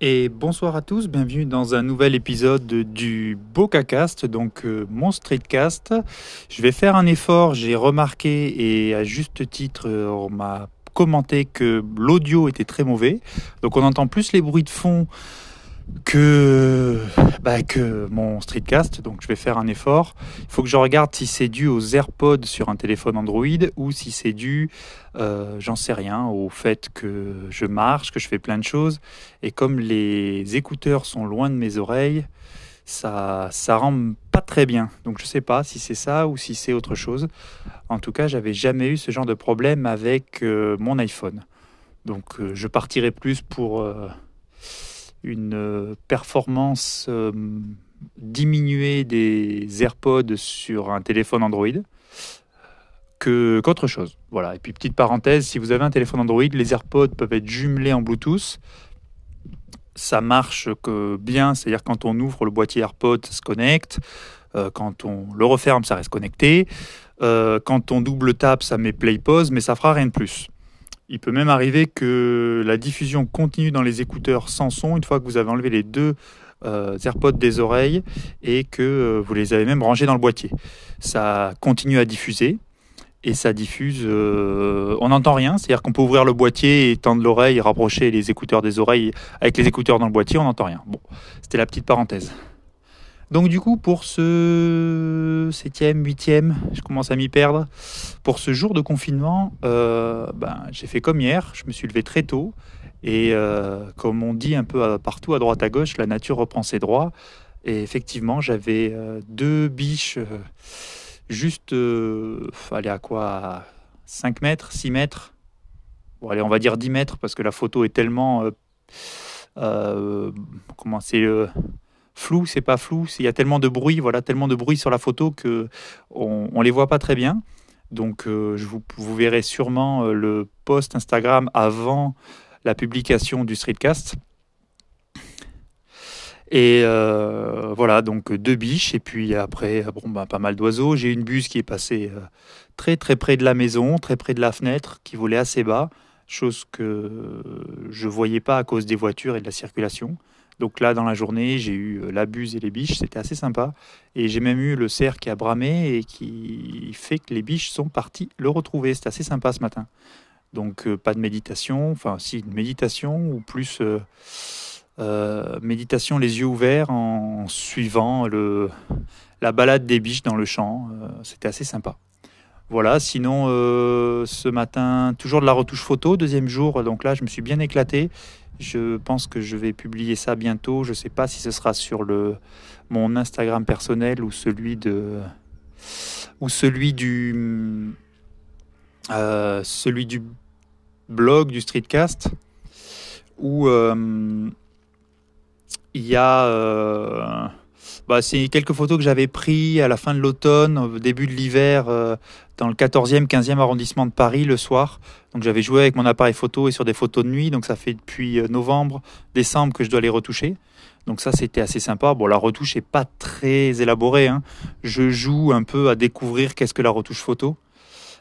Et bonsoir à tous, bienvenue dans un nouvel épisode du BocaCast, donc euh, mon streetcast. Je vais faire un effort, j'ai remarqué et à juste titre euh, on m'a commenté que l'audio était très mauvais, donc on entend plus les bruits de fond que, bah, que mon streetcast, donc je vais faire un effort. Il faut que je regarde si c'est dû aux AirPods sur un téléphone Android ou si c'est dû, euh, j'en sais rien, au fait que je marche, que je fais plein de choses. Et comme les écouteurs sont loin de mes oreilles, ça, ça rend pas très bien. Donc je sais pas si c'est ça ou si c'est autre chose. En tout cas, j'avais jamais eu ce genre de problème avec euh, mon iPhone. Donc euh, je partirai plus pour une euh, performance euh, diminuée des AirPods sur un téléphone Android que qu'autre chose. Voilà. Et puis petite parenthèse, si vous avez un téléphone Android, les AirPods peuvent être jumelés en Bluetooth. Ça marche que bien, c'est-à-dire quand on ouvre le boîtier AirPods, ça se connecte. Euh, quand on le referme, ça reste connecté. quand on double tape, ça met play pause, mais ça fera rien de plus. Il peut même arriver que la diffusion continue dans les écouteurs sans son une fois que vous avez enlevé les deux euh, AirPods des oreilles et que euh, vous les avez même rangés dans le boîtier. Ça continue à diffuser et ça diffuse. Euh, on n'entend rien, c'est-à-dire qu'on peut ouvrir le boîtier et tendre l'oreille, rapprocher les écouteurs des oreilles avec les écouteurs dans le boîtier, on n'entend rien. Bon, c'était la petite parenthèse. Donc du coup, pour ce septième, huitième, je commence à m'y perdre. Pour ce jour de confinement, euh, ben, j'ai fait comme hier, je me suis levé très tôt. Et euh, comme on dit un peu partout à droite à gauche, la nature reprend ses droits. Et effectivement, j'avais euh, deux biches juste, allez à quoi 5 mètres, 6 mètres? Bon, allez, on va dire 10 mètres parce que la photo est tellement... comment c'est flou, c'est pas flou. Il y a tellement de bruit, voilà, tellement de bruit sur la photo que on, les voit pas très bien. Donc, euh, je vous, vous, verrez sûrement euh, le post Instagram avant la publication du streetcast. Et euh, voilà, donc deux biches, et puis après, bon, bah, pas mal d'oiseaux. J'ai une buse qui est passée très très près de la maison, très près de la fenêtre, qui volait assez bas, chose que je voyais pas à cause des voitures et de la circulation. Donc là, dans la journée, j'ai eu euh, la buse et les biches, c'était assez sympa. Et j'ai même eu le cerf qui a bramé et qui fait que les biches sont parties le retrouver. C'était assez sympa ce matin. Donc euh, pas de méditation, enfin si, une méditation ou plus euh, méditation les yeux ouverts en suivant la balade des biches dans le champ. c'était assez sympa. Voilà, sinon ce matin, toujours de la retouche photo, deuxième jour, donc là je me suis bien éclaté. Je pense que je vais publier ça bientôt. Je ne sais pas si ce sera sur le, mon Instagram personnel ou celui de ou celui du euh, blog du streetcast où euh, il y a euh, bah, c'est quelques photos que j'avais prises à la fin de l'automne, au début de l'hiver, euh, dans le 14e, 15e arrondissement de Paris le soir. Donc j'avais joué avec mon appareil photo et sur des photos de nuit. Donc ça fait depuis euh, novembre, décembre que je dois les retoucher. Donc ça c'était assez sympa. Bon la retouche est pas très élaborée. Hein. Je joue un peu à découvrir qu'est-ce que la retouche photo.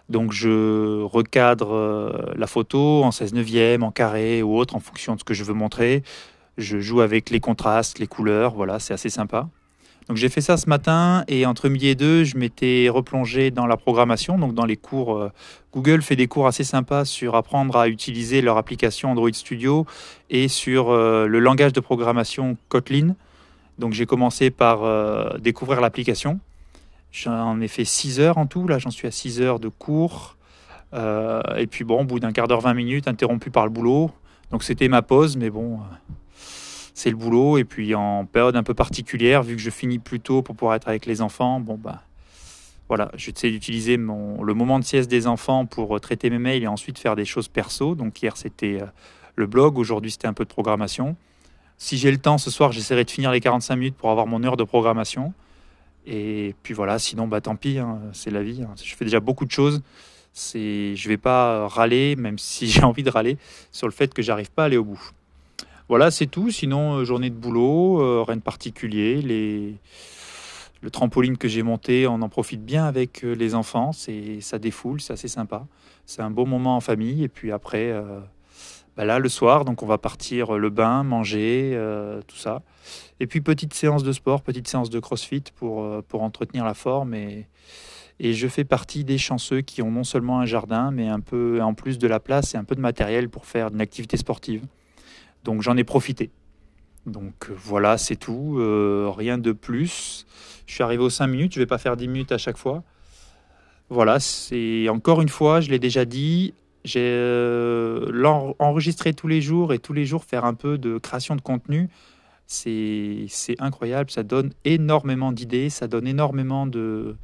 Donc je recadre euh, la photo en 16 neuvième, en carré ou autre en fonction de ce que je veux montrer. Je joue avec les contrastes, les couleurs, voilà, c'est assez sympa. Donc j'ai fait ça ce matin et entre midi et deux, je m'étais replongé dans la programmation, donc dans les cours. Euh, Google fait des cours assez sympas sur apprendre à utiliser leur application Android Studio et sur euh, le langage de programmation Kotlin. Donc j'ai commencé par euh, découvrir l'application. J'en ai fait 6 heures en tout, là j'en suis à 6 heures de cours. et puis bon, au bout d'un quart d'heure, 20 minutes, interrompu par le boulot. Donc c'était ma pause, mais bon, c'est le boulot. Et puis en période un peu particulière, vu que je finis plus tôt pour pouvoir être avec les enfants, bon bah voilà, j'essaie d'utiliser mon, le moment de sieste des enfants pour euh, traiter mes mails et ensuite faire des choses perso. Donc hier c'était euh, le blog, aujourd'hui c'était un peu de programmation. Si j'ai le temps ce soir, j'essaierai de finir les 45 minutes pour avoir mon heure de programmation. Et puis voilà, sinon bah tant pis, hein, c'est la vie. Hein. Je fais déjà beaucoup de choses. C'est, je vais pas râler, même si j'ai envie de râler sur le fait que j'arrive pas à aller au bout. Voilà, c'est tout. Sinon, euh, journée de boulot, euh, rien de particulier. Le trampoline que j'ai monté, on en profite bien avec euh, les enfants. C'est, ça défoule, c'est assez sympa. C'est un beau moment en famille. Et puis après, bah là, le soir, donc on va partir le bain, manger, tout ça. Et puis petite séance de sport, petite séance de crossfit pour, pour entretenir la forme. Et, et je fais partie des chanceux qui ont non seulement un jardin, mais un peu en plus de la place et un peu de matériel pour faire une activité sportive. Donc j'en ai profité. Donc voilà, c'est tout, rien de plus. Je suis arrivé aux 5 minutes, je ne vais pas faire 10 minutes à chaque fois. Voilà, c'est encore une fois, je l'ai déjà dit, j'ai euh, enregistré tous les jours et tous les jours faire un peu de création de contenu. C'est incroyable, ça donne énormément d'idées, ça donne énormément de,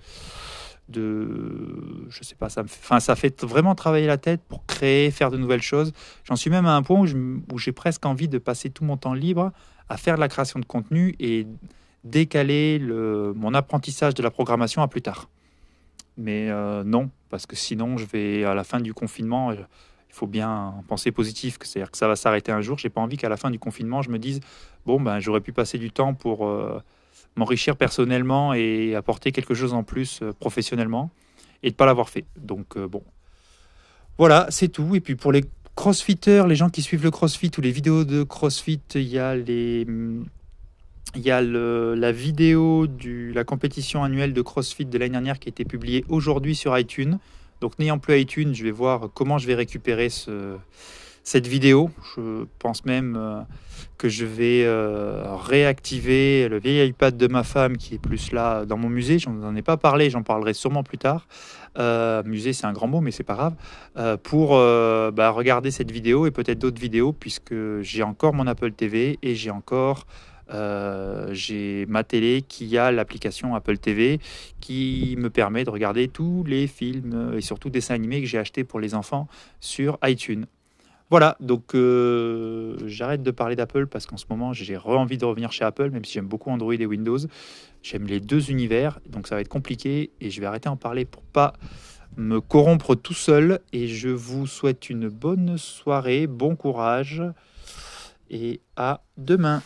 de je sais pas, ça, me, enfin, ça fait vraiment travailler la tête pour créer, faire de nouvelles choses. J'en suis même à un point où j'ai presque envie de passer tout mon temps libre à faire de la création de contenu et décaler le, mon apprentissage de la programmation à plus tard. Mais euh, non, parce que sinon, je vais à la fin du confinement, euh, il faut bien penser positif, c'est-à-dire que ça va s'arrêter un jour. J'ai pas envie qu'à la fin du confinement, je me dise bon ben j'aurais pu passer du temps pour euh, m'enrichir personnellement et apporter quelque chose en plus professionnellement et de pas l'avoir fait. Donc bon, voilà, c'est tout. Et puis pour les crossfitters, les gens qui suivent le crossfit ou les vidéos de crossfit, il y a les y a la vidéo de la compétition annuelle de CrossFit de l'année dernière qui a été publiée aujourd'hui sur iTunes. Donc n'ayant plus iTunes, je vais voir comment je vais récupérer cette vidéo. Je pense même euh, que je vais euh, réactiver le vieil iPad de ma femme qui est plus là dans mon musée. Je n'en ai pas parlé, j'en parlerai sûrement plus tard. Euh, musée, c'est un grand mot, mais c'est pas grave. pour bah, regarder cette vidéo et peut-être d'autres vidéos, puisque j'ai encore mon Apple TV et j'ai encore j'ai ma télé qui a l'application Apple TV qui me permet de regarder tous les films et surtout dessins animés que j'ai achetés pour les enfants sur iTunes. Voilà, donc euh, j'arrête de parler d'Apple parce qu'en ce moment j'ai envie de revenir chez Apple, même si j'aime beaucoup Android et Windows. J'aime les deux univers, donc ça va être compliqué et je vais arrêter d'en parler pour pas me corrompre tout seul. Et je vous souhaite une bonne soirée, bon courage et à demain.